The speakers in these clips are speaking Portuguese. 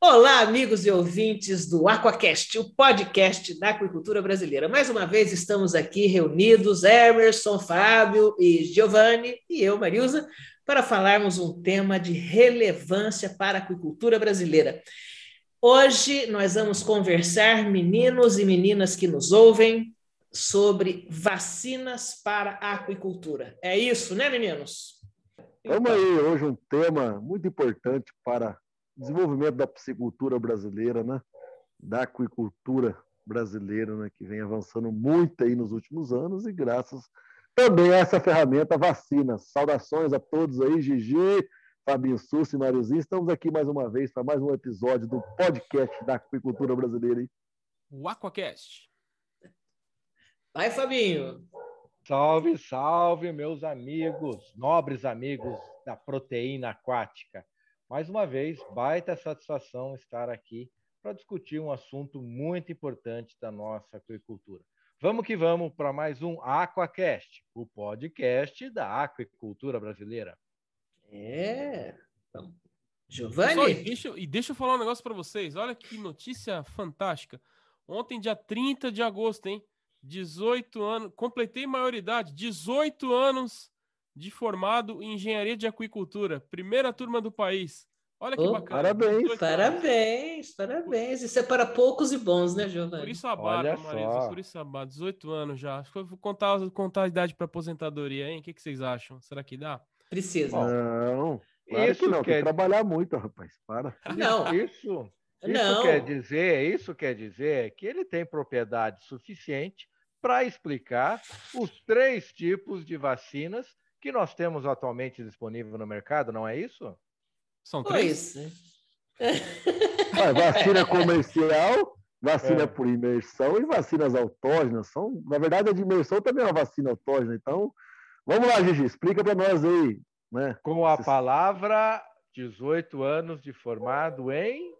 Olá, amigos e ouvintes do Aquacast, o podcast da aquicultura brasileira. Mais uma vez estamos aqui reunidos, Emerson, Fábio e Giovanni, e eu, Marilza, para falarmos um tema de relevância para a aquicultura brasileira. Hoje nós vamos conversar, meninos e meninas que nos ouvem, sobre vacinas para a aquicultura. É isso, né, meninos? Vamos aí, hoje um tema muito importante para desenvolvimento da piscicultura brasileira, né? da aquicultura brasileira, né? que vem avançando muito aí nos últimos anos e graças também a essa ferramenta vacina. Saudações a todos aí, Gigi, Fabinho Sussi e Mariozinho. Estamos aqui mais uma vez para mais um episódio do podcast da aquicultura brasileira. Hein? O Aquacast. Vai, Fabinho. Salve, salve, meus amigos, nobres amigos da proteína aquática. Mais uma vez, baita satisfação estar aqui para discutir um assunto muito importante da nossa aquicultura. Vamos que vamos para mais um Aquacast, o podcast da aquicultura brasileira. É. Então, Giovanni? e, deixa, e deixa eu falar um negócio para vocês. Olha que notícia fantástica. Ontem, dia 30 de agosto, hein? 18 anos, completei maioridade, 18 anos de formado em engenharia de aquicultura, primeira turma do país. Olha que oh, bacana. Parabéns, parabéns, parabéns. Isso é para poucos e bons, né, Giovanni? Por isso a barba, Marisa, por isso a barba. 18 anos já. Acho que eu vou contar, contar a idade para aposentadoria, hein? O que, que vocês acham? Será que dá? Precisa. Não, claro isso que não. Quer... Tem que trabalhar muito, rapaz. Para. Não. Isso, isso não. quer dizer, isso quer dizer que ele tem propriedade suficiente para explicar os três tipos de vacinas que nós temos atualmente disponível no mercado, não é isso? São três? Pois. vacina comercial, vacina é. por imersão e vacinas autógenas. São, na verdade, a de imersão também é uma vacina autógena. Então, vamos lá, Gigi, explica para nós aí. Né? Com a palavra 18 anos de formado em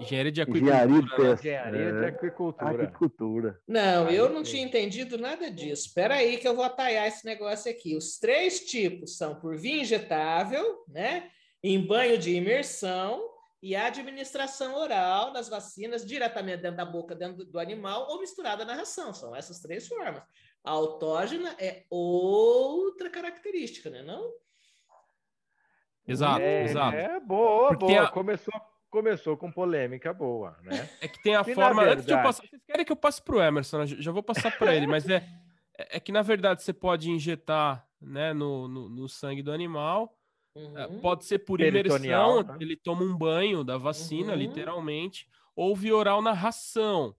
Engenharia de aquicultura. Engenharia, de, né? Engenharia de aquicultura. aquicultura. Não, eu não tinha entendido nada disso. Espera aí que eu vou atalhar esse negócio aqui. Os três tipos são por via injetável, né? em banho de imersão e administração oral das vacinas diretamente dentro da boca dentro do animal ou misturada na ração. São essas três formas. A autógena é outra característica, né? Não? Exato, é, exato. É boa, Porque boa. A... Começou começou com polêmica boa, né? É que tem a que, forma. Verdade... Antes de eu passar, vocês querem que eu passe para o Emerson? Né? Já vou passar para ele, mas é, é que na verdade você pode injetar né, no, no, no sangue do animal. É, uhum. Pode ser por imersão, né? ele toma um banho da vacina, uhum. literalmente, ou via oral na ração.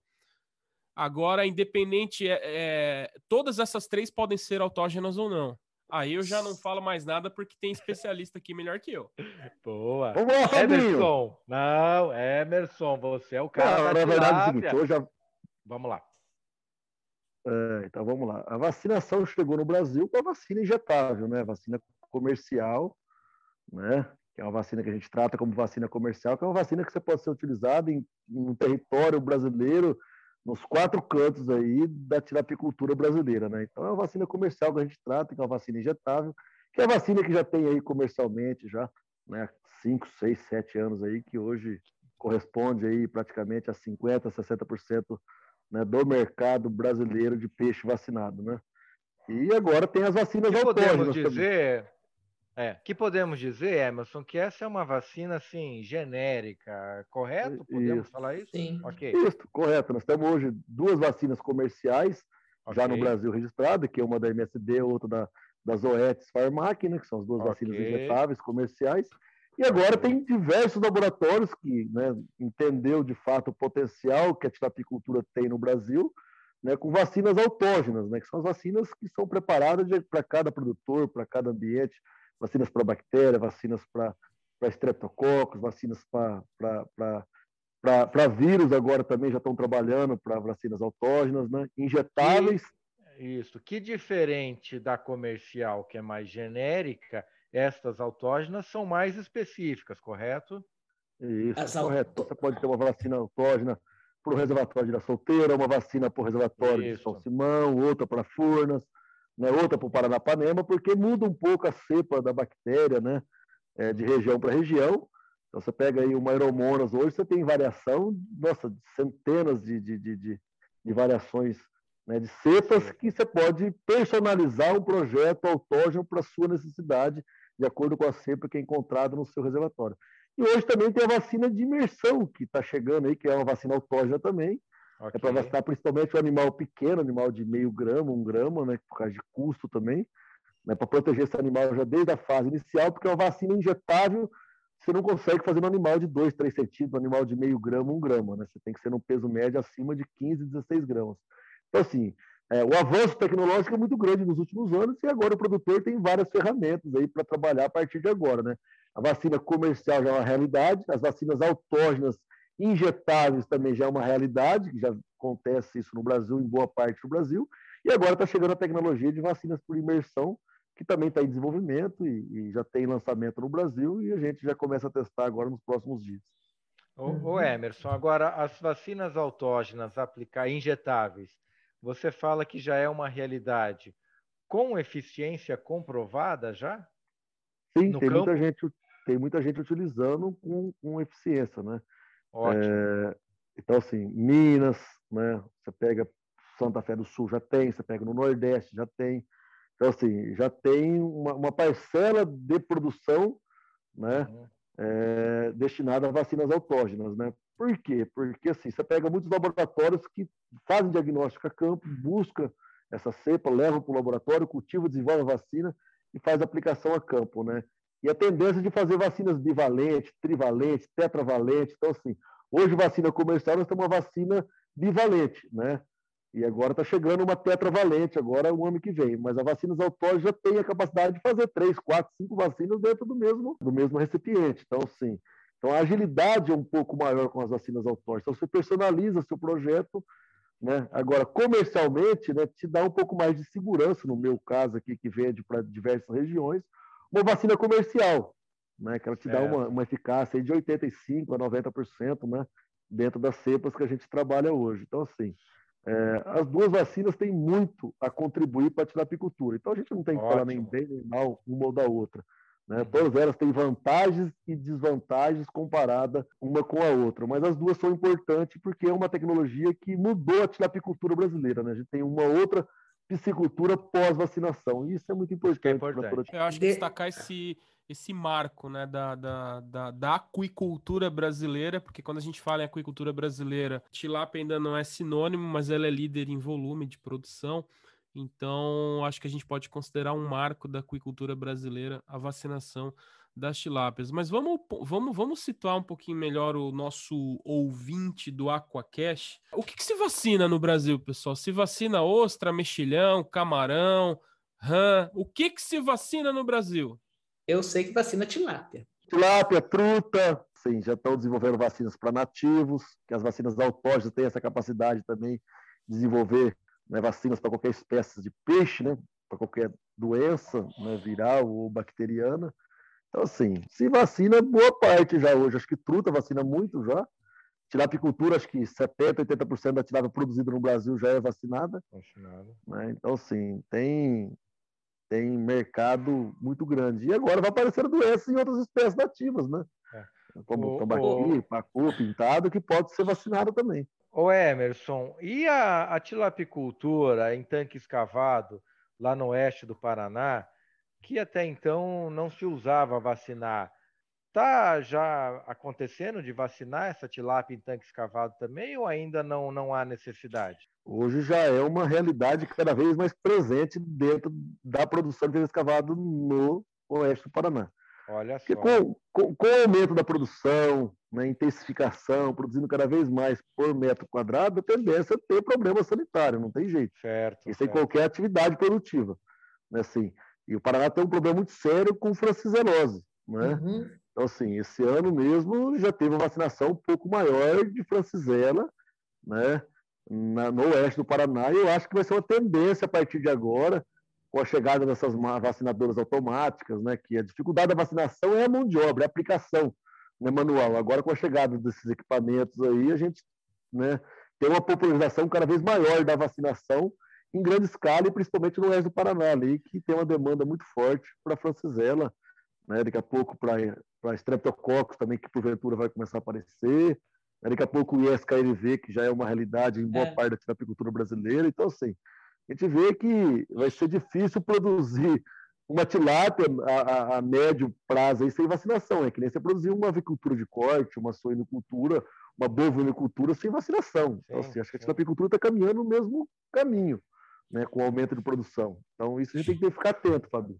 Agora, independente, é, é, todas essas três podem ser autógenas ou não. Aí eu já não falo mais nada porque tem especialista aqui melhor que eu. Boa. Vamos lá, Emerson. Não, Emerson, você é o cara. Não, na verdade é o seguinte, hoje já... Vamos lá. É, então vamos lá. A vacinação chegou no Brasil com a vacina injetável, né? Vacina comercial, né? Que é uma vacina que a gente trata como vacina comercial, que é uma vacina que você pode ser utilizada em, em um território brasileiro nos quatro cantos aí da tirapicultura brasileira, né? Então é uma vacina comercial que a gente trata, que é uma vacina injetável, que é a vacina que já tem aí comercialmente já, né? Cinco, seis, sete anos aí, que hoje corresponde aí praticamente a 50, 60% né, do mercado brasileiro de peixe vacinado, né? E agora tem as vacinas que podemos dizer, também. É, que podemos dizer, Emerson, que essa é uma vacina assim genérica, correto? Podemos isso. falar isso? Sim. Ok. Isso, correto. Nós temos hoje duas vacinas comerciais okay. já no Brasil registradas, que é uma da MSD, outra da, das Zoetis Pharmac, né, que são as duas okay. vacinas injetáveis comerciais. E agora tem diversos laboratórios que né, entendeu de fato o potencial que a tirapicultura tem no Brasil, né, com vacinas autógenas, né, que são as vacinas que são preparadas para cada produtor, para cada ambiente vacinas para bactéria, vacinas para estreptococos, vacinas para vírus agora também já estão trabalhando para vacinas autógenas, né? injetáveis. isso. Que diferente da comercial, que é mais genérica, estas autógenas são mais específicas, correto? Isso, As correto. Você pode ter uma vacina autógena para o reservatório de solteira, uma vacina para o reservatório Isso. de São Simão, outra para Furnas, né, outra para o Paranapanema, porque muda um pouco a cepa da bactéria, né, é, de região para região. Então você pega aí uma Aeromonas, hoje você tem variação, nossa, centenas de, de, de, de, de variações né, de cepas que você pode personalizar um projeto autógeno para sua necessidade, de acordo com a cepa que é encontrada no seu reservatório. E hoje também tem a vacina de imersão, que está chegando aí, que é uma vacina autógena também. Okay. É para vacinar principalmente o animal pequeno, animal de meio grama, um grama, né, por causa de custo também, né, para proteger esse animal já desde a fase inicial, porque é uma vacina injetável, você não consegue fazer no animal de 2, 3 centímetros, no animal de meio grama, um grama, né? Você tem que ser num peso médio acima de 15, 16 gramas. Então, assim, é, o avanço tecnológico é muito grande nos últimos anos e agora o produtor tem várias ferramentas aí para trabalhar a partir de agora, né? A vacina comercial já é uma realidade, as vacinas autógenas injetáveis também já é uma realidade, que já acontece isso no Brasil, em boa parte do Brasil, e agora está chegando a tecnologia de vacinas por imersão, que também está em desenvolvimento e, e, já tem lançamento no Brasil, e a gente já começa a testar agora nos próximos dias. O, Emerson, agora as vacinas autógenas aplicar injetáveis, você fala que já é uma realidade com eficiência comprovada já? Sim, tem campo? muita, gente, tem muita gente utilizando com, com eficiência, né? Ótimo. É, então, assim, Minas, né? Você pega Santa Fé do Sul, já tem, você pega no Nordeste, já tem. Então, assim, já tem uma, uma parcela de produção, né? Uhum. É, destinada a vacinas autógenas, né? Por quê? Porque assim, você pega muitos laboratórios que fazem diagnóstico a campo, busca essa cepa, leva para o laboratório, cultiva, desenvolve a vacina e faz aplicação a campo, né? E a tendência de fazer vacinas bivalentes, trivalentes, tetravalentes. Então, assim, hoje vacina comercial nós temos uma vacina bivalente, né? E agora está chegando uma tetravalente, agora o ano que vem. Mas a vacinas autógenas já tem a capacidade de fazer três, quatro, cinco vacinas dentro do mesmo, do mesmo recipiente. Então, sim. Então, a agilidade é um pouco maior com as vacinas autógenas. Então, você personaliza seu projeto. Né? Agora, comercialmente, né, te dá um pouco mais de segurança, no meu caso aqui, que vende para diversas regiões, uma vacina comercial, né, que ela te é. dá uma, uma eficácia de 85% a 90% né, dentro das cepas que a gente trabalha hoje. Então, assim, é, as duas vacinas têm muito a contribuir para a tilapicultura. Então, a gente não tem que Ótimo. falar nem bem nem mal uma ou da outra. Né? Uhum. Todas elas têm vantagens e desvantagens comparada uma com a outra, mas as duas são importantes porque é uma tecnologia que mudou a tilapicultura brasileira. Né? A gente tem uma outra piscicultura pós-vacinação, e isso é muito importante. É importante. Eu acho que destacar esse, esse marco né, da, da, da, da, aquicultura brasileira, porque quando a gente fala em aquicultura brasileira, tilápia ainda não é sinônimo, mas ela é líder em volume de produção. Então, acho que a gente pode considerar um marco da aquicultura brasileira a vacinação das tilápias. Mas vamos, vamos, vamos situar um pouquinho melhor o nosso ouvinte do Aquacash. O que, que se vacina no Brasil, pessoal? Se vacina ostra, mexilhão, camarão, rã. O que, que se vacina no Brasil? Eu sei que vacina tilápia. Tilápia, truta, sim, já estão desenvolvendo vacinas para nativos, que as vacinas autógenas têm essa capacidade também de desenvolver né, vacinas para qualquer espécie de peixe, né, para qualquer doença né, viral ou bacteriana. Então, assim, se vacina boa parte já hoje. Acho que truta vacina muito já. Tilapicultura, acho que 70%, 80% da tilápia produzida no Brasil já é vacinada. Vacinada. Né? Então, assim, tem, tem mercado muito grande. E agora vai aparecer doenças em outras espécies nativas, né? É. Como o, tambaqui, o... pacu, pintado, que pode ser vacinado também. Ô Emerson, e a, a tilapicultura em tanque escavado lá no oeste do Paraná, que até então não se usava vacinar, está já acontecendo de vacinar essa tilápia em tanque escavado também ou ainda não, não há necessidade? Hoje já é uma realidade cada vez mais presente dentro da produção de tanque escavado no oeste do Paraná. Olha só. Com, com, com, o aumento da produção, né, intensificação, produzindo cada vez mais por metro quadrado, a tendência é ter problema sanitário, não tem jeito. Certo. Isso certo. em qualquer atividade produtiva. Né, assim. E o Paraná tem um problema muito sério com franciselose. Né? Uhum. Então, assim, esse ano mesmo já teve uma vacinação um pouco maior de francisela, né? Na, no oeste do Paraná, e eu acho que vai ser uma tendência a partir de agora, com a chegada dessas vacinadoras automáticas, né, que a dificuldade da vacinação é a mão de obra, é a aplicação né, manual. Agora, com a chegada desses equipamentos aí, a gente né, tem uma popularização cada vez maior da vacinação em grande escala, e principalmente no oeste do Paraná, ali, que tem uma demanda muito forte para a francisela, né? daqui a pouco para estreptococcus também, que porventura vai começar a aparecer, né? daqui a pouco o ISKLV, que já é uma realidade em boa é. parte da apicultura brasileira. Então, assim, a gente vê que vai ser difícil produzir uma tilápia a, a, a, médio prazo aí sem vacinação. É que nem você produzir uma avicultura de corte, uma suinocultura, uma bovinocultura sem vacinação. Sim, então, assim, acho que a tilapicultura está caminhando no mesmo caminho, né, com o aumento de produção. Então, isso a gente tem que ficar atento, Fabio.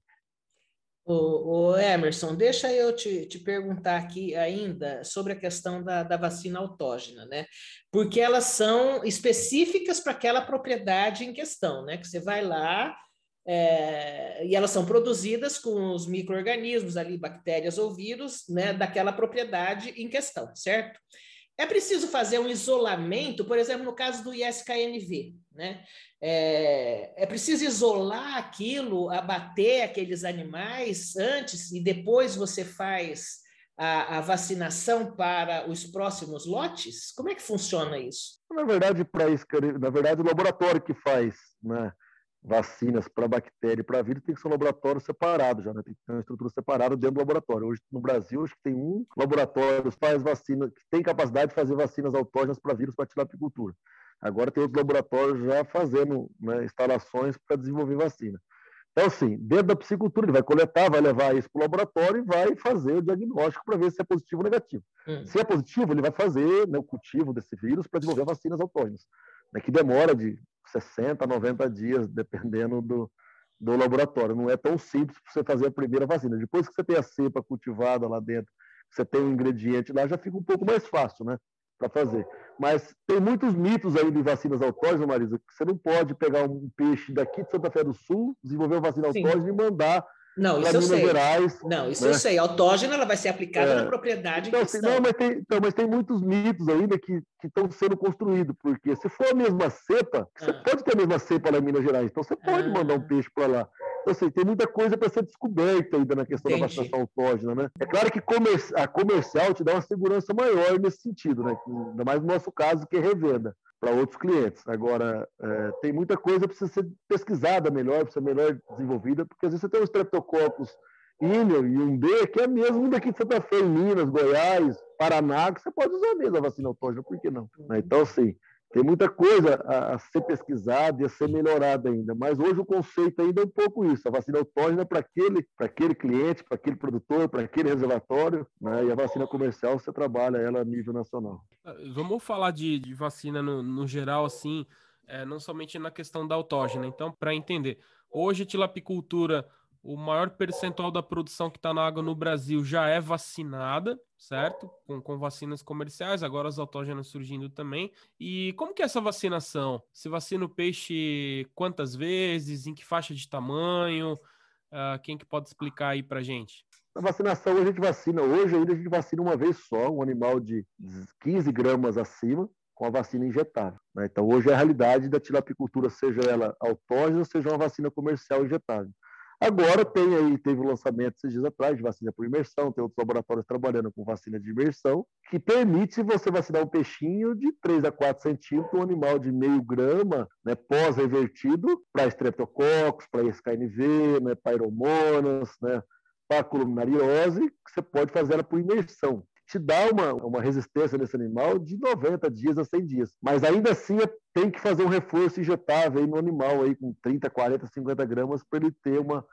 O, o, Emerson, deixa eu te, te perguntar aqui ainda sobre a questão da, da vacina autógena, né? Porque elas são específicas para aquela propriedade em questão, né? Que você vai lá, é, e elas são produzidas com os micro-organismos ali, bactérias ou vírus, né, daquela propriedade em questão, certo? É preciso fazer um isolamento, por exemplo, no caso do ISKNV, né? É, é preciso isolar aquilo, abater aqueles animais antes e depois você faz a, a, vacinação para os próximos lotes? Como é que funciona isso? Na verdade, para na verdade, o laboratório que faz, né? vacinas para bactéria e para vírus tem que ser um laboratório separado já, né? tem que ter uma estrutura separada dentro do laboratório. Hoje, no Brasil, acho que tem um laboratório que faz vacina, que tem capacidade de fazer vacinas autógenas para vírus para tilapicultura. Agora tem outros laboratórios já fazendo né, instalações para desenvolver vacina. Então, assim, dentro da piscicultura, ele vai coletar, vai levar isso para o laboratório e vai fazer o diagnóstico para ver se é positivo ou negativo. Hum. Se é positivo, ele vai fazer né, o cultivo desse vírus para desenvolver vacinas autógenas, né, que demora de 60, 90 dias, dependendo do, do laboratório. Não é tão simples para você fazer a primeira vacina. Depois que você tem a cepa cultivada lá dentro, você tem um ingrediente lá, já fica um pouco mais fácil, né? Para fazer. Mas tem muitos mitos aí de vacinas autógenas, Marisa, que você não pode pegar um peixe daqui de Santa Fé do Sul, desenvolver uma vacina autógena e mandar não, isso eu sei. Gerais, não, isso né? eu sei. Autógena ela vai ser aplicada é. na propriedade então, assim, não, mas tem, então, mas tem muitos mitos ainda que estão sendo construídos, porque se for a mesma cepa, ah. você pode ter a mesma cepa lá em Minas Gerais, então você pode ah. mandar um peixe para lá. Então, assim, tem muita coisa para ser descoberta ainda na questão Entendi. da vacinação autógena, né? É claro que a comercial te dá uma segurança maior nesse sentido, né? Ainda mais no nosso caso, que é revenda para outros clientes. Agora, é, tem muita coisa que precisa ser pesquisada melhor, precisa ser melhor desenvolvida, porque às vezes você tem um Streptococcus Índio e um B, que é mesmo daqui de Santa Fé, Minas, Goiás, Paraná, que você pode usar mesmo a vacina autógena, por que não? Uhum. Então, assim, tem muita coisa a, a, ser pesquisada e a ser melhorada ainda, mas hoje o conceito ainda é um pouco isso. A vacina autógena é para aquele, aquele cliente, para aquele produtor, para aquele reservatório, né? e a vacina comercial você trabalha ela a nível nacional. Vamos falar de, de vacina no, no, geral, assim, é, não somente na questão da autógena. Então, para entender, hoje a tilapicultura o maior percentual da produção que está na água no Brasil já é vacinada, certo? Com, com vacinas comerciais, agora as autógenas surgindo também. E como que é essa vacinação? Se vacina o peixe quantas vezes? Em que faixa de tamanho? Uh, quem que pode explicar aí para gente? A vacinação a gente vacina, hoje ainda a gente vacina uma vez só, um animal de 15 gramas acima, com a vacina injetável. Né? Então, hoje é a realidade da tilapicultura, seja ela autógena, seja uma vacina comercial injetável. Agora tem aí, teve o lançamento esses dias atrás de vacina por imersão, tem outros laboratórios trabalhando com vacina de imersão, que permite você vacinar um peixinho de 3 a 4 centímetros, um animal de meio grama, né, pós-revertido, para estreptococcus, para SKNV, né, para aeromonas, né, para columnariose, que você pode fazer ela por imersão te dá uma, uma resistência nesse animal de 90 dias a 100 dias. Mas ainda assim é, tem que fazer um reforço injetável aí no animal aí com 30, 40, 50 gramas para ele ter uma,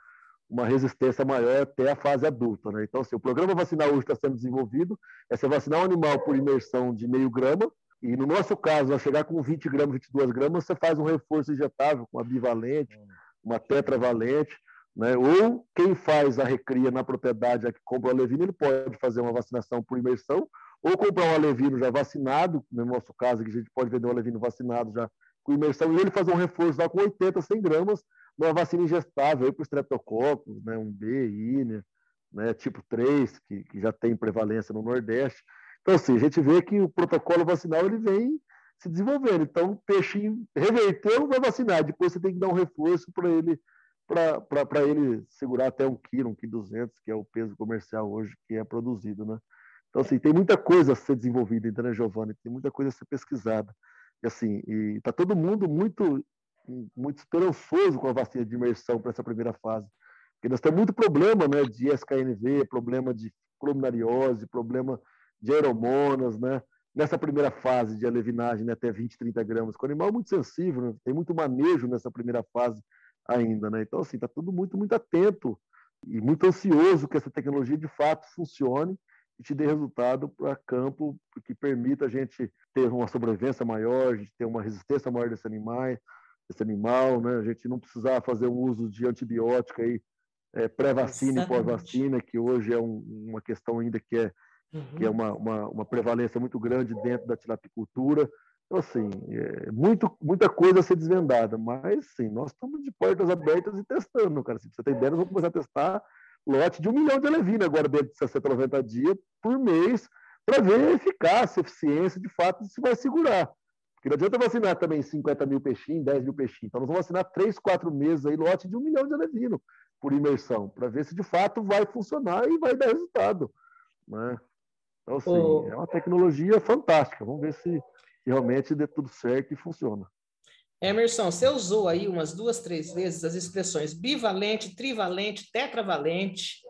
uma resistência maior até a fase adulta. Né? Então, assim, o programa vacinal hoje está sendo desenvolvido, é você vacinar um animal por imersão de meio grama, e no nosso caso, ao chegar com 20 gramas, 22 gramas, você faz um reforço injetável com uma bivalente, uma tetravalente, né? Ou quem faz a recria na propriedade, é que compra o alevino, ele pode fazer uma vacinação por imersão, ou comprar um alevino já vacinado, no nosso caso, que a gente pode vender um alevino vacinado já com imersão, e ele fazer um reforço lá com 80, 100 gramas, uma vacina ingestável para o streptococcus, né, um B, INEA, né, tipo 3, que, que já tem prevalência no Nordeste. Então, assim, a gente vê que o protocolo vacinal ele vem se desenvolvendo. Então, o peixinho reverteu, vai vacinar. Depois você tem que dar um reforço para ele para ele segurar até um quilo, um quilo duzentos, que é o peso comercial hoje que é produzido, né? Então, assim, tem muita coisa a ser desenvolvida ainda, né, Giovanni? Tem muita coisa a ser pesquisada. E, assim, e tá todo mundo muito, muito esperançoso com a vacina de imersão para essa primeira fase. Porque nós temos muito problema né, de SKNV, problema de columnariose, problema de aeromonas, né? Nessa primeira fase de alevinagem, né, até 20, 30 gramas, com o animal é muito sensível, né? tem muito manejo nessa primeira fase ainda, né? Então, assim, está tudo muito, muito atento e muito ansioso que essa tecnologia de fato funcione e te dê resultado para campo que permita a gente ter uma sobrevivência maior, a gente ter uma resistência maior desse animal, desse animal, né? A gente não precisar fazer o uso de antibiótico aí é, pré-vacina e pós-vacina, que hoje é um, uma questão ainda que é uhum. que é uma, uma, uma, prevalência muito grande dentro da tilapicultura. Então, assim, é muito, muita coisa a ser desvendada, mas, sim, nós estamos de portas abertas e testando, cara. Se você tem ideia, nós vamos começar a testar lote de um milhão de alevina agora dentro de 60, 90 dias por mês, para ver a eficácia, a eficiência, de fato, se vai segurar. Porque não adianta vacinar também 50 mil peixinhos, 10 mil peixinhos. Então, nós vamos vacinar 3, 4 meses aí, lote de um milhão de alevino por imersão, para ver se de fato vai funcionar e vai dar resultado. Né? Então, assim, é uma tecnologia fantástica. Vamos ver se realmente dê tudo certo e funciona. Emerson, você usou aí umas duas, três vezes as expressões bivalente, trivalente, tetravalente.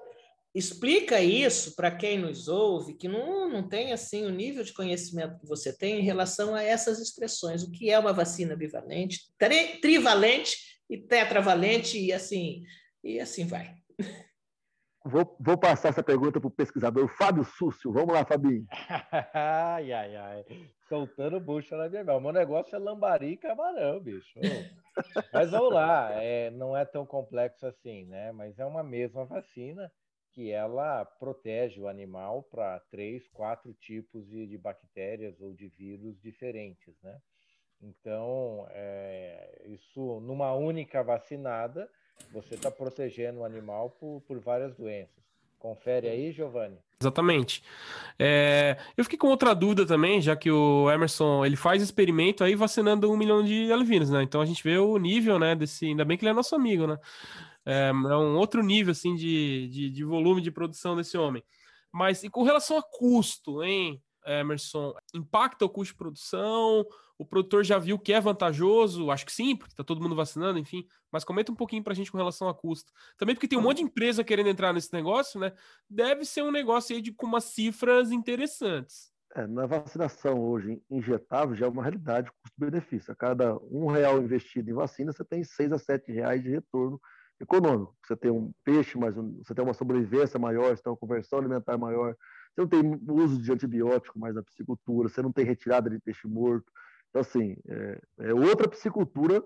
Explica isso para quem nos ouve, que não, não tem assim o nível de conhecimento que você tem em relação a essas expressões. O que é uma vacina bivalente, tri, trivalente e tetravalente, e assim, e assim vai. Vou, vou passar essa pergunta para o pesquisador Fábio Súcio. Vamos lá, Fabinho. ai, ai, ai. Soltando bucha na minha mão. Meu negócio é lambari e camarão, bicho. Mas vamos lá. É, não é tão complexo assim, né? Mas é uma mesma vacina que ela protege o animal para três, quatro tipos de, de, bactérias ou de vírus diferentes, né? Então, é, isso numa única vacinada você está protegendo o animal por, por várias doenças. Confere aí, Giovanni. Exatamente. É, eu fiquei com outra dúvida também, já que o Emerson ele faz experimento aí vacinando um milhão de alevinos, né? Então a gente vê o nível, né? Desse, ainda bem que ele é nosso amigo, né? É, é um outro nível assim de, de, de volume de produção desse homem. Mas e com relação a custo, hein? Emerson, impacta o custo de produção? O produtor já viu que é vantajoso? Acho que sim, porque está todo mundo vacinando, enfim. Mas comenta um pouquinho para a gente com relação a custo. Também porque tem um monte de empresa querendo entrar nesse negócio, né? Deve ser um negócio aí de, com umas cifras interessantes. É, na vacinação hoje injetável já é uma realidade custo-benefício. A cada um real investido em vacina, você tem seis a sete reais de retorno econômico. Você tem um peixe, mas você tem uma sobrevivência maior, você tem uma conversão alimentar maior, você não tem uso de antibiótico mais na piscicultura, você não tem retirada de peixe morto. Então, assim, é, é outra piscicultura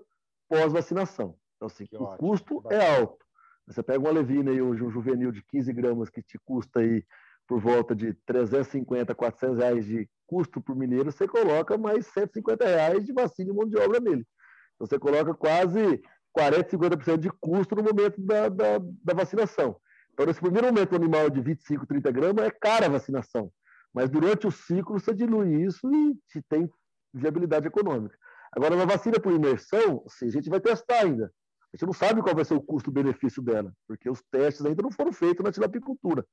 pós-vacinação. Então, assim, que o ótimo, custo é alto. Você pega uma levina aí hoje, um juvenil de 15 gramas que te custa aí por volta de 350, 400 reais de custo por mineiro, você coloca mais 150 reais de vacina e mão de obra nele. Então, você coloca quase 40, 50% de custo no momento da, da, da vacinação. Então, nesse primeiro momento, o animal de 25, 30 gramas é cara a vacinação. Mas durante o ciclo, você dilui isso e te tem viabilidade econômica. Agora, na vacina por imersão, assim, a gente vai testar ainda. A gente não sabe qual vai ser o custo-benefício dela, porque os testes ainda não foram feitos na tilapicultura.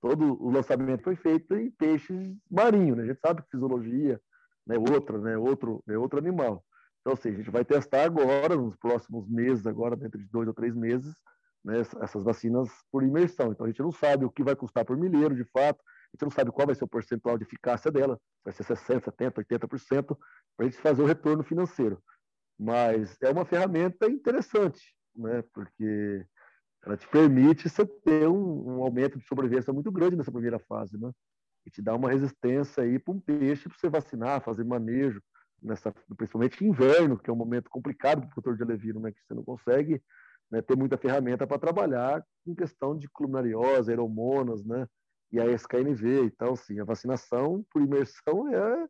Todo o lançamento foi feito em peixes marinhos, né? A gente sabe que fisiologia né, outra, né, outro, é outro animal. Então, assim, a gente vai testar agora, nos próximos meses, agora dentro de dois ou três meses, né, essas vacinas por imersão. Então a gente não sabe o que vai custar por milheiro, de fato, a gente não sabe qual vai ser o percentual de eficácia dela, vai ser 60%, 70%, 80%, para a gente fazer o retorno financeiro. Mas é uma ferramenta interessante, né, porque ela te permite você ter um, um aumento de sobrevivência muito grande nessa primeira fase, né? E te dá uma resistência aí para um peixe para você vacinar, fazer manejo, nessa, principalmente inverno, que é um momento complicado para o produtor de alevino, né? Que você não consegue né, ter muita ferramenta para trabalhar com questão de clumariose, aeromonas, né, e a SKNV. Então, sim, a vacinação por imersão é,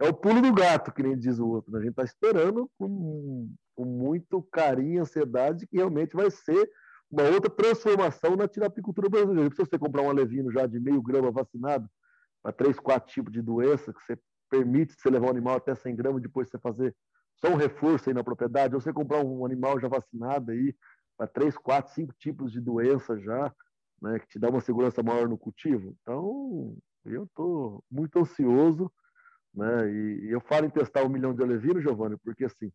é o pulo do gato, que nem diz o outro. Né? A gente está esperando com, com muito carinho e ansiedade que realmente vai ser uma outra transformação na tirapicultura brasileira. Se você comprar um alevino já de meio grama vacinado para três, quatro tipos de doença, que você permite você levar o animal até 100 gramas, depois você fazer só um reforço aí na propriedade, ou você comprar um animal já vacinado aí para três, quatro, cinco tipos de doença já, né, que te dá uma segurança maior no cultivo. Então, eu estou muito ansioso, né, e, e, eu falo em testar um milhão de alevinos, Giovanni, porque assim,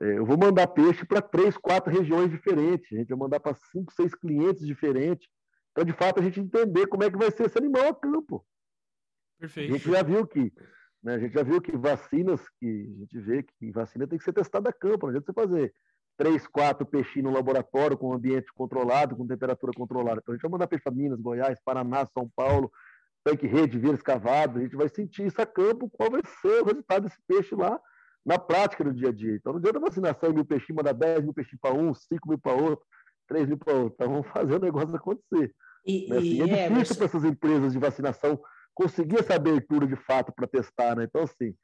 É, eu vou mandar peixe para três, quatro regiões diferentes. A gente vai mandar para cinco, seis clientes diferentes. Então, de fato, a gente entender como é que vai ser esse animal a campo. Perfeito. A gente já viu que, né, a gente já viu que vacinas, que a gente vê que vacina tem que ser testada a campo. Não adianta você fazer três, quatro peixinhos no laboratório com ambiente controlado, com temperatura controlada. Então, a gente vai mandar peixe para Minas, Goiás, Paraná, São Paulo, tanque rede, vírus cavado. A gente vai sentir isso a campo, qual vai ser o resultado desse peixe lá na prática do dia a dia. Então não adianta vacinação mil peixinhos, mandar 10 mil peixinhos para um, 5 mil para outro, 3 mil para outro. Então vamos fazer o negócio acontecer. E, né? assim, e é, é difícil para essas empresas de vacinação conseguir essa abertura de fato para testar. Né? Então, assim,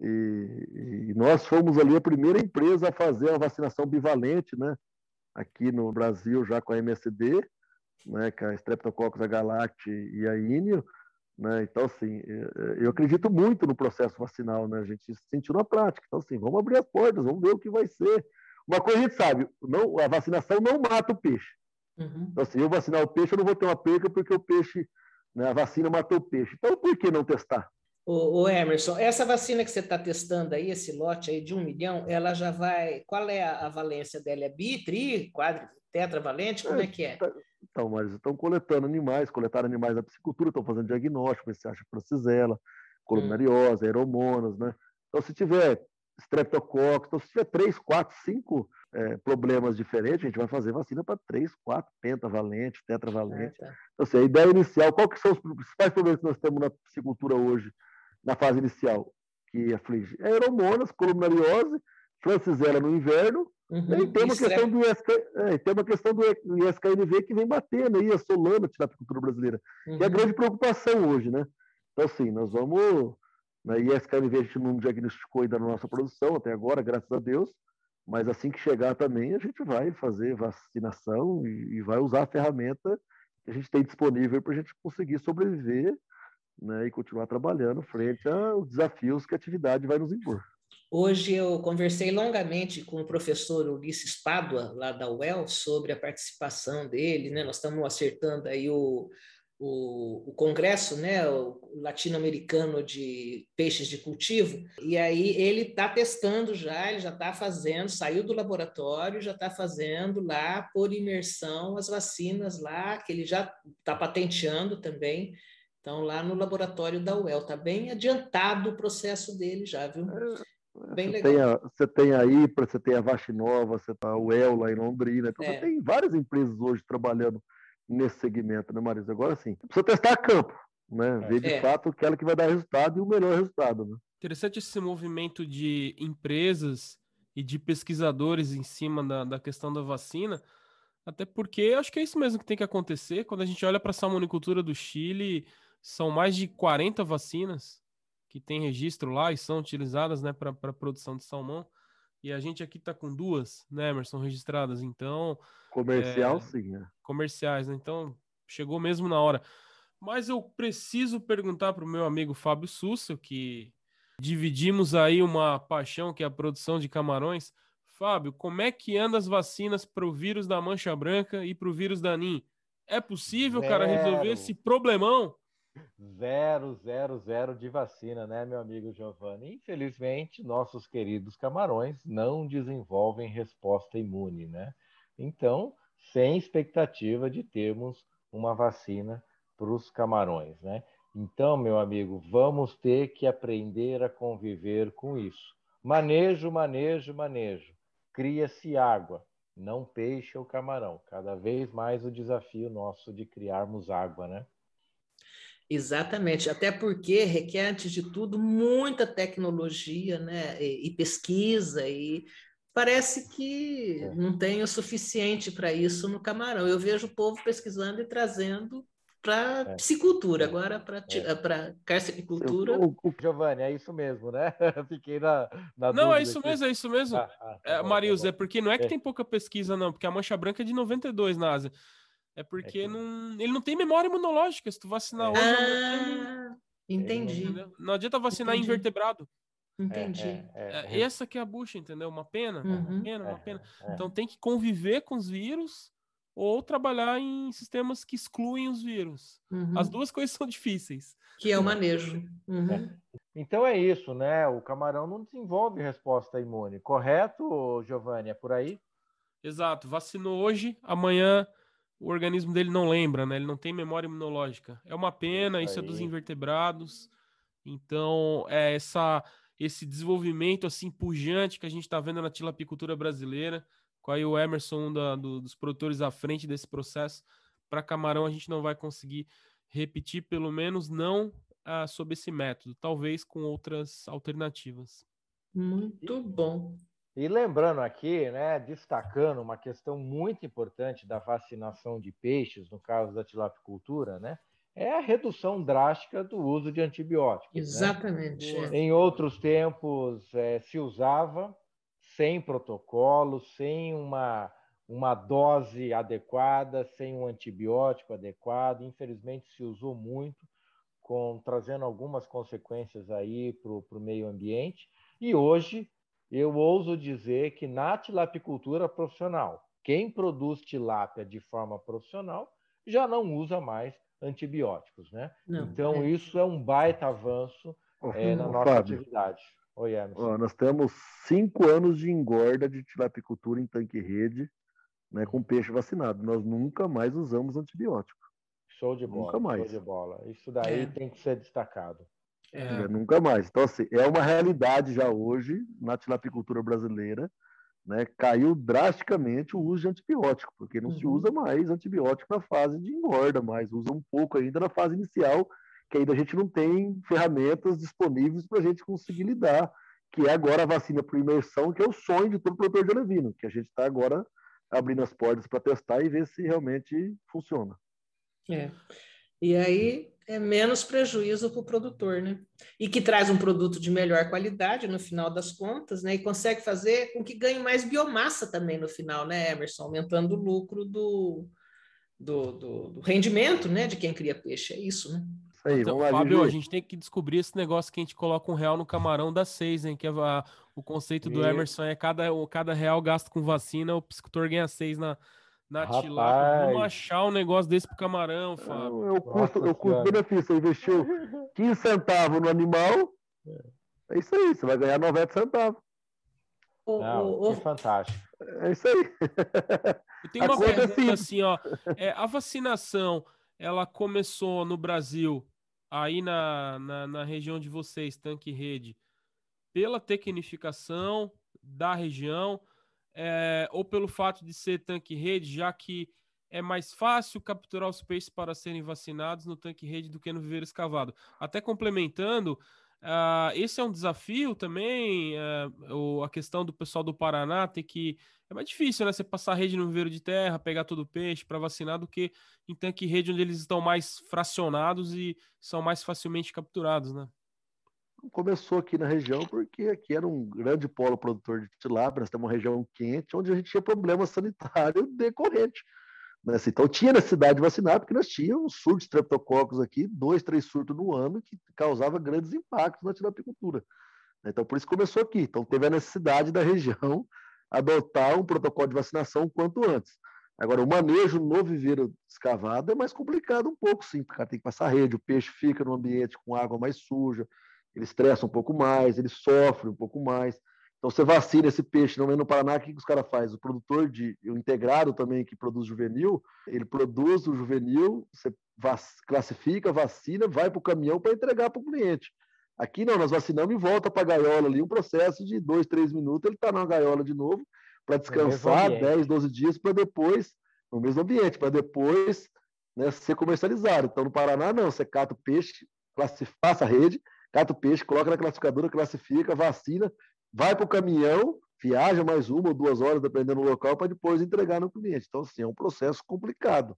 e, e, nós fomos ali a primeira empresa a fazer a vacinação bivalente, né? Aqui no Brasil, já com a MSD, né? Com a Streptococcus agalacti e a Ínio. Né? Então, assim, é, é, eu acredito muito no processo vacinal, né? A gente sentiu na prática. Então, assim, vamos abrir as portas, vamos ver o que vai ser. Uma coisa a gente sabe, não, a vacinação não mata o peixe. Uhum. Então, assim, eu vacinar o peixe, eu não vou ter uma perca porque o peixe, né, a vacina matou o peixe. Então, por que não testar? O, Emerson, essa vacina que você está testando aí, esse lote aí de um milhão, ela já vai. Qual é a, a valência dela? É bi, tri, quadri, tetravalente? Como é, é que é? Tá, então, mas estão coletando animais, coletaram animais da piscicultura, estão fazendo diagnóstico, se acha francizela, columnariose, hum. aeromonas, né? Então, se tiver streptococcus, então, se tiver três, quatro, cinco é, problemas diferentes, a gente vai fazer vacina para três, quatro, pentavalente, tetravalente. Ah, tá. Então, assim, a ideia inicial, qual que são os principais problemas que nós temos na piscicultura hoje, na fase inicial, que aflige? Aeromonas, columnariose, francizela no inverno, Uhum, e tem uma questão é... do ISK, é, tem uma questão do ISKNV que vem batendo aí, assolando a tilapicultura brasileira. Uhum. Que é a grande preocupação hoje, né? Então, assim, nós vamos. Na né, ISKNV a gente não diagnosticou ainda na nossa produção até agora, graças a Deus. Mas assim que chegar também, a gente vai fazer vacinação e, e vai usar a ferramenta que a gente tem disponível para a gente conseguir sobreviver né, e continuar trabalhando frente aos desafios que a atividade vai nos impor. Hoje eu conversei longamente com o professor Ulisses Pádua, lá da UEL, sobre a participação dele, né? Nós estamos acertando aí o, o, o congresso, né? Latino-americano de peixes de cultivo, e aí ele está testando já, ele já está fazendo, saiu do laboratório, já está fazendo lá por imersão as vacinas lá, que ele já está patenteando também. Então, lá no laboratório da UEL, está bem adiantado o processo dele já, viu? É, Bem você, legal. Tem a, você tem a IPRA, você tem a Vaxinova, você tem a UEL lá em Londrina. Então, é. você tem várias empresas hoje trabalhando nesse segmento, né, Marisa? Agora sim, precisa testar a campo, né? É. Ver de é. fato aquela que vai dar resultado e o melhor resultado, né? Interessante esse movimento de empresas e de pesquisadores em cima da, da questão da vacina, até porque acho que é isso mesmo que tem que acontecer. Quando a gente olha para a salmonicultura do Chile, são mais de 40 vacinas que tem registro lá e são utilizadas né, para a produção de salmão. E a gente aqui está com duas, né, Emerson, registradas. Então. Comercial, é, sim. Né? Comerciais, né? Então, chegou mesmo na hora. Mas eu preciso perguntar para o meu amigo Fábio Sussa, que dividimos aí uma paixão que é a produção de camarões. Fábio, como é que anda as vacinas para o vírus da mancha branca e para o vírus da NIM? É possível, cara, resolver esse problemão? Zero, zero, zero de vacina, né, meu amigo Giovanni? Infelizmente, nossos queridos camarões não desenvolvem resposta imune, né? Então, sem expectativa de termos uma vacina para os camarões, né? Então, meu amigo, vamos ter que aprender a conviver com isso. Manejo, manejo, manejo. Cria-se água, não peixe ou camarão. Cada vez mais o desafio nosso de criarmos água, né? Exatamente, até porque requer, antes de tudo, muita tecnologia né? e, e pesquisa, e parece que é. não tem o suficiente para isso no Camarão. Eu vejo o povo pesquisando e trazendo para é. piscicultura, agora para é. carcericultura. O, o, Giovanni, é isso mesmo, né? Fiquei na, na Não, é isso aqui. mesmo, é isso mesmo. Ah, ah, tá é, Marius, tá é porque não é que é. tem pouca pesquisa, não, porque a mancha branca é de 92 na Ásia. É porque é que... não, ele não tem memória imunológica. Se tu vacinar é. hoje. Ah, entendi. Não, não adianta vacinar entendi. invertebrado. Entendi. É, é, é, essa que é a bucha, entendeu? Uma pena, uhum. uma pena, uma pena. Então tem que conviver com os vírus ou trabalhar em sistemas que excluem os vírus. Uhum. As duas coisas são difíceis. Que é o manejo. Uhum. É. Então é isso, né? O camarão não desenvolve resposta imune, correto, Giovanni? É por aí? Exato. Vacinou hoje, amanhã o organismo dele não lembra, né? Ele não tem memória imunológica. É uma pena, isso, isso é dos invertebrados. Então, é essa esse desenvolvimento assim pujante que a gente está vendo na tilapicultura brasileira, com aí o Emerson, um da, do, dos produtores à frente desse processo, para camarão a gente não vai conseguir repetir, pelo menos não ah, sob esse método, talvez com outras alternativas. Muito bom. E lembrando aqui, né, destacando uma questão muito importante da vacinação de peixes, no caso da tilapicultura, né, é a redução drástica do uso de antibióticos. Né? Exatamente. Né? Em outros tempos é, se usava sem protocolo, sem uma, uma dose adequada, sem um antibiótico adequado. Infelizmente se usou muito, com, trazendo algumas consequências aí para o meio ambiente. E hoje eu ouso dizer que na tilapicultura profissional, quem produz tilápia de forma profissional já não usa mais antibióticos, né? Não, então, é. isso é um baita avanço é, na nossa Fábio, atividade. Oi, Emerson. nós temos cinco anos de engorda de tilapicultura em tanque-rede né, com peixe vacinado. Nós nunca mais usamos antibiótico. Show de bola. Nunca mais. Show de bola. Isso daí é. tem que ser destacado. É. é. nunca mais. Então, assim, é uma realidade já hoje na tilapicultura brasileira né, caiu drasticamente o uso de antibiótico, porque não uhum. se usa mais antibiótico na fase de engorda, mas usa um pouco ainda na fase inicial, que ainda a gente não tem ferramentas disponíveis para a gente conseguir lidar, que é agora a vacina por imersão, que é o sonho de todo produtor de alevino, que a gente está agora abrindo as portas para testar e ver se realmente funciona. É. E aí é menos prejuízo para o produtor, né? E que traz um produto de melhor qualidade no final das contas, né? E consegue fazer com que ganhe mais biomassa também no final, né, Emerson? Aumentando o lucro do, do, do, do rendimento, né? De quem cria peixe. É isso, né? Isso aí, então, vamos lá, Fábio, a gente tem que descobrir esse negócio que a gente coloca um real no camarão da seis, hein? Que é a, o conceito do Emerson é cada, cada real gasto com vacina, o piscicultor ganha seis na, na tilápia. Vamos achar um negócio desse pro camarão, Fábio. É, o custo, o custo benefício. Você investiu 15 centavos no animal. É isso aí, você vai ganhar 90 centavos. Não, que fantástico. É isso aí. Eu tenho uma é pergunta assim, ó. É, a vacinação, ela começou no Brasil, aí na, na, na região de vocês, Tanque Rede, pela tecnificação da região, é, ou pelo fato de ser tanque-rede, já que é mais fácil capturar os peixes para serem vacinados no tanque-rede do que no viveiro escavado. Até complementando, uh, esse é um desafio também, uh, a questão do pessoal do Paraná ter que... É mais difícil, né? Você passar rede no viveiro de terra, pegar todo o peixe para vacinar do que em tanque-rede, onde eles estão mais fracionados e são mais facilmente capturados, né? Começou aqui na região porque aqui era um grande polo produtor de tilápia, nós temos uma região quente, onde a gente tinha problema sanitário decorrente. Né? Assim, então tinha necessidade de vacinar, porque nós tínhamos surtos de streptococcus aqui, dois, três surtos no ano, que causava grandes impactos na tilapicultura. Então por isso começou aqui. Então teve a necessidade da região adotar um protocolo de vacinação quanto antes. Agora, o manejo no viveiro escavado é mais complicado um pouco, sim, porque tem que passar rede, o peixe fica no ambiente com água mais suja, ele estressa um pouco mais, ele sofre um pouco mais. Então, você vacina esse peixe, não é no Paraná, o que, que os caras fazem? O produtor de, o integrado também, que produz juvenil, ele produz o juvenil, você vac, classifica, vacina, vai para o caminhão para entregar para o cliente. Aqui não, nós vacinamos e volta para a gaiola ali, um processo de dois, três minutos, ele está na gaiola de novo, para descansar 10, 12 dias, para depois, no mesmo ambiente, para depois né, ser comercializado. Então, no Paraná, não, você cata o peixe, classifica, passa a rede, cata o peixe, coloca na classificadora, classifica, vacina, vai para o caminhão, viaja mais uma ou duas horas, dependendo do local, para depois entregar no cliente. Então, assim, é um processo complicado.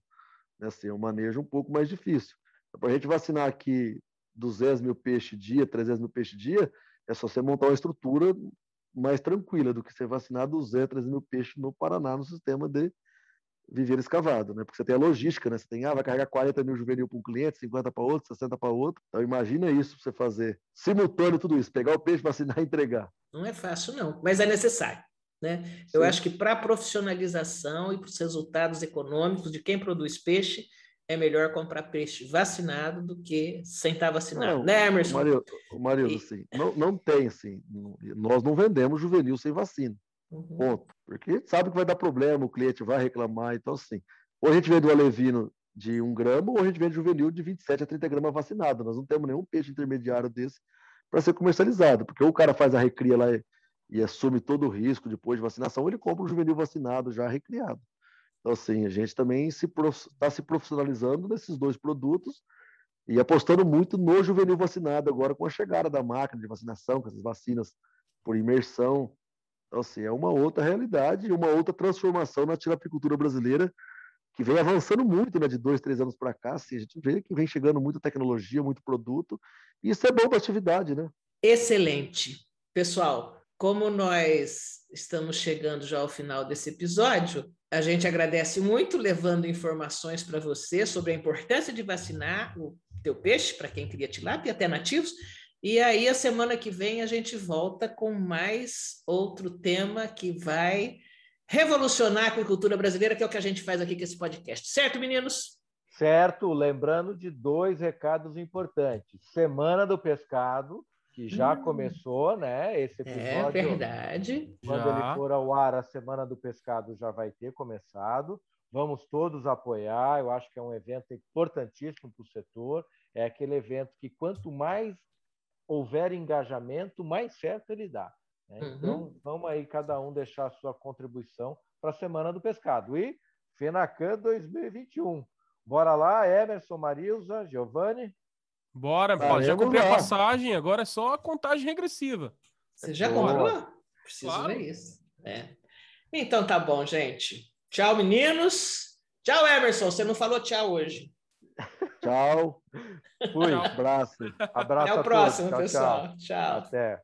Né? Assim, é um manejo um pouco mais difícil. Então, para a gente vacinar aqui 200 mil peixes dia, 300 mil peixes dia, é só você montar uma estrutura mais tranquila do que você vacinar 200, 300 mil peixes no Paraná, no sistema de viver escavado, né? Porque você tem a logística, né? Você tem, ah, vai carregar 40 mil juvenil para um cliente, 50 para outro, 60 para outro. Então imagina isso para você fazer simultâneo tudo isso, pegar o peixe, vacinar e entregar. Não é fácil, não, mas é necessário. Né? Eu acho que para a profissionalização e para os resultados econômicos de quem produz peixe, é melhor comprar peixe vacinado do que sem estar vacinado, não, né, Emerson? Mario, Mario e... assim, não, não tem, assim, nós não vendemos juvenil sem vacina, uhum. ponto. Porque sabe que vai dar problema, o cliente vai reclamar, então assim, ou a gente vende o alevino de um grama, ou a gente vende juvenil de 27 a 30 gramas vacinado. Nós não temos nenhum peixe intermediário desse para ser comercializado, porque ou o cara faz a recria lá e, e assume todo o risco depois de vacinação, ou ele compra um juvenil vacinado já recriado. Então, assim, a gente também está se, tá se profissionalizando nesses dois produtos e apostando muito no juvenil vacinado agora com a chegada da máquina de vacinação, com essas vacinas por imersão. Então, assim, é uma outra realidade, uma outra transformação na tilapicultura brasileira que vem avançando muito, né, de dois, três anos para cá. Assim, a gente vê que vem chegando muita tecnologia, muito produto, e isso é bom para a atividade, né? Excelente. Pessoal, como nós estamos chegando já ao final desse episódio, a gente agradece muito levando informações para você sobre a importância de vacinar o teu peixe, para quem cria tilápia, até nativos. E aí, a semana que vem, a gente volta com mais outro tema que vai revolucionar a agricultura brasileira, que é o que a gente faz aqui com esse podcast. Certo, meninos? Certo. Lembrando de dois recados importantes. Semana do Pescado, que já hum. começou, né? Esse é episódio. É verdade. Quando já. ele for ao ar, a Semana do Pescado já vai ter começado. Vamos todos apoiar. Eu acho que é um evento importantíssimo para o setor. É aquele evento que quanto mais houver engajamento, mais certo ele dá. Né? Uhum. Então, vamos aí cada um deixar a sua contribuição para a Semana do Pescado. E FENACAN 2021. Bora lá, Emerson, Marilza, Giovanni. Bora, pô, já comprei a passagem, agora é só a contagem regressiva. Você já comprou? Preciso claro. ver isso. É. Então tá bom, gente. Tchau, meninos. Tchau, Emerson. Você não falou tchau hoje. Tchau. Fui. Abraço. Abraço. Até o próximo, tchau, pessoal. tchau. tchau. Até.